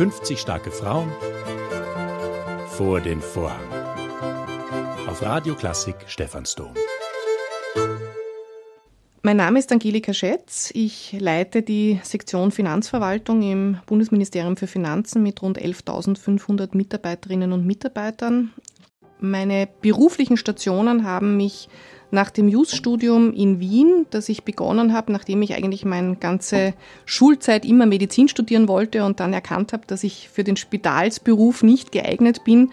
50 starke Frauen vor den Vorhang. Auf Radio Klassik Stephansdom. Mein Name ist Angelika Schätz. Ich leite die Sektion Finanzverwaltung im Bundesministerium für Finanzen mit rund 11.500 Mitarbeiterinnen und Mitarbeitern. Meine beruflichen Stationen haben mich nach dem Jus-Studium in Wien, das ich begonnen habe, nachdem ich eigentlich meine ganze Schulzeit immer Medizin studieren wollte und dann erkannt habe, dass ich für den Spitalsberuf nicht geeignet bin,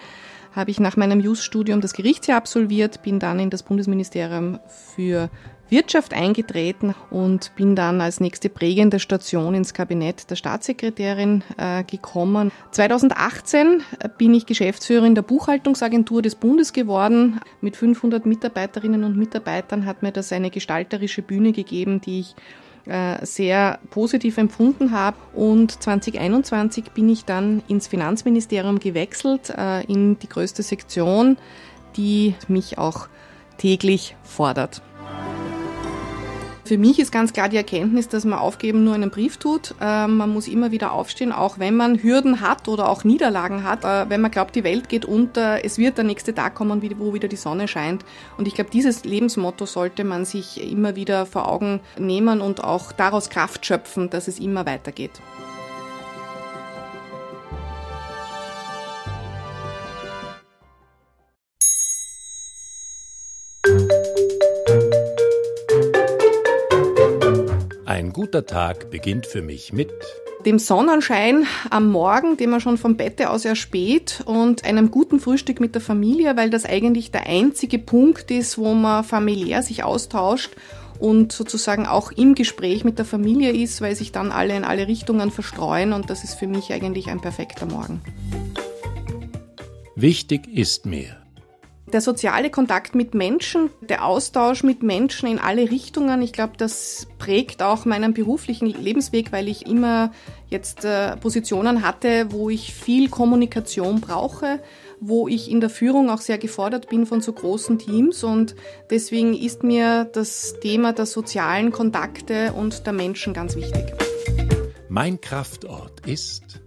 habe ich nach meinem Jus-Studium das Gerichtsjahr absolviert, bin dann in das Bundesministerium für Wirtschaft eingetreten und bin dann als nächste prägende Station ins Kabinett der Staatssekretärin äh, gekommen. 2018 bin ich Geschäftsführerin der Buchhaltungsagentur des Bundes geworden. Mit 500 Mitarbeiterinnen und Mitarbeitern hat mir das eine gestalterische Bühne gegeben, die ich äh, sehr positiv empfunden habe. Und 2021 bin ich dann ins Finanzministerium gewechselt, äh, in die größte Sektion, die mich auch täglich fordert. Für mich ist ganz klar die Erkenntnis, dass man aufgeben nur einen Brief tut. Äh, man muss immer wieder aufstehen, auch wenn man Hürden hat oder auch Niederlagen hat. Äh, wenn man glaubt, die Welt geht unter, es wird der nächste Tag kommen, wo wieder die Sonne scheint. Und ich glaube, dieses Lebensmotto sollte man sich immer wieder vor Augen nehmen und auch daraus Kraft schöpfen, dass es immer weitergeht. Guter Tag beginnt für mich mit dem Sonnenschein am Morgen, den man schon vom Bette aus erspäht und einem guten Frühstück mit der Familie, weil das eigentlich der einzige Punkt ist, wo man familiär sich austauscht und sozusagen auch im Gespräch mit der Familie ist, weil sich dann alle in alle Richtungen verstreuen und das ist für mich eigentlich ein perfekter Morgen. Wichtig ist mir, der soziale Kontakt mit Menschen, der Austausch mit Menschen in alle Richtungen, ich glaube, das prägt auch meinen beruflichen Lebensweg, weil ich immer jetzt äh, Positionen hatte, wo ich viel Kommunikation brauche, wo ich in der Führung auch sehr gefordert bin von so großen Teams und deswegen ist mir das Thema der sozialen Kontakte und der Menschen ganz wichtig. Mein Kraftort ist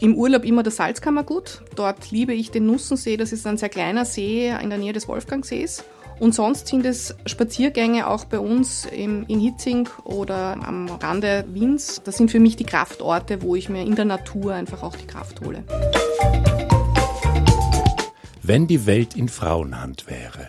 im Urlaub immer das Salzkammergut. Dort liebe ich den Nussensee. Das ist ein sehr kleiner See in der Nähe des Wolfgangsees. Und sonst sind es Spaziergänge auch bei uns in Hitzing oder am Rande Wiens. Das sind für mich die Kraftorte, wo ich mir in der Natur einfach auch die Kraft hole. Wenn die Welt in Frauenhand wäre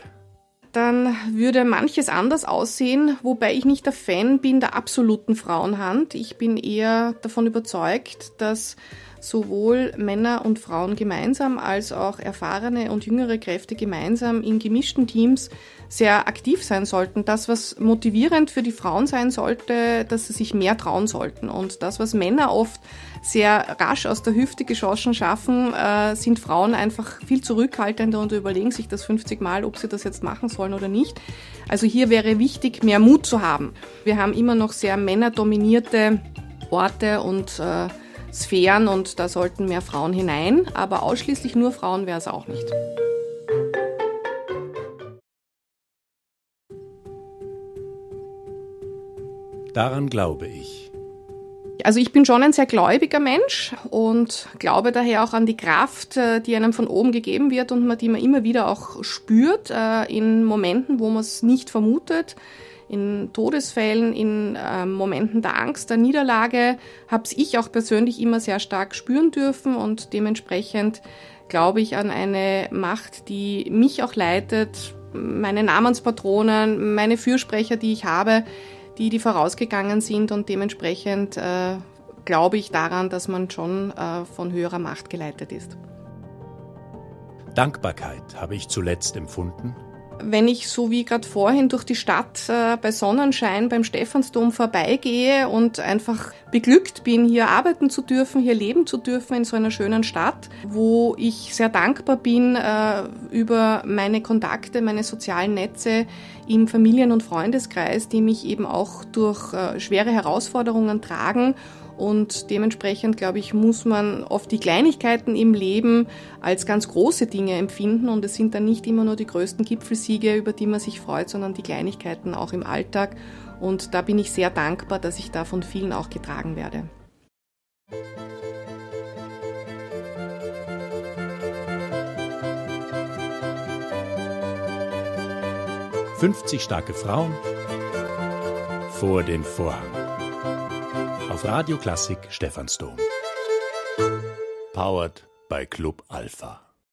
dann würde manches anders aussehen, wobei ich nicht der Fan bin der absoluten Frauenhand. Ich bin eher davon überzeugt, dass sowohl Männer und Frauen gemeinsam als auch erfahrene und jüngere Kräfte gemeinsam in gemischten Teams sehr aktiv sein sollten. Das, was motivierend für die Frauen sein sollte, dass sie sich mehr trauen sollten. Und das, was Männer oft sehr rasch aus der Hüfte geschossen schaffen, äh, sind Frauen einfach viel zurückhaltender und überlegen sich das 50 Mal, ob sie das jetzt machen sollen oder nicht. Also hier wäre wichtig, mehr Mut zu haben. Wir haben immer noch sehr männerdominierte Orte und äh, Sphären und da sollten mehr Frauen hinein, aber ausschließlich nur Frauen wäre es auch nicht. Daran glaube ich. Also ich bin schon ein sehr gläubiger Mensch und glaube daher auch an die Kraft, äh, die einem von oben gegeben wird und die man immer wieder auch spürt äh, in Momenten, wo man es nicht vermutet in Todesfällen, in äh, Momenten der Angst, der Niederlage, habe ich auch persönlich immer sehr stark spüren dürfen und dementsprechend glaube ich an eine Macht, die mich auch leitet, meine Namenspatronen, meine Fürsprecher, die ich habe, die, die vorausgegangen sind und dementsprechend äh, glaube ich daran, dass man schon äh, von höherer Macht geleitet ist. Dankbarkeit habe ich zuletzt empfunden wenn ich so wie gerade vorhin durch die Stadt äh, bei Sonnenschein beim Stephansdom vorbeigehe und einfach beglückt bin, hier arbeiten zu dürfen, hier leben zu dürfen in so einer schönen Stadt, wo ich sehr dankbar bin äh, über meine Kontakte, meine sozialen Netze im Familien- und Freundeskreis, die mich eben auch durch äh, schwere Herausforderungen tragen und dementsprechend, glaube ich, muss man oft die Kleinigkeiten im Leben als ganz große Dinge empfinden. Und es sind dann nicht immer nur die größten Gipfelsiege, über die man sich freut, sondern die Kleinigkeiten auch im Alltag. Und da bin ich sehr dankbar, dass ich da von vielen auch getragen werde. Fünfzig starke Frauen vor den Vorhang. Auf Radio Klassik Stephansdom. Powered by Club Alpha.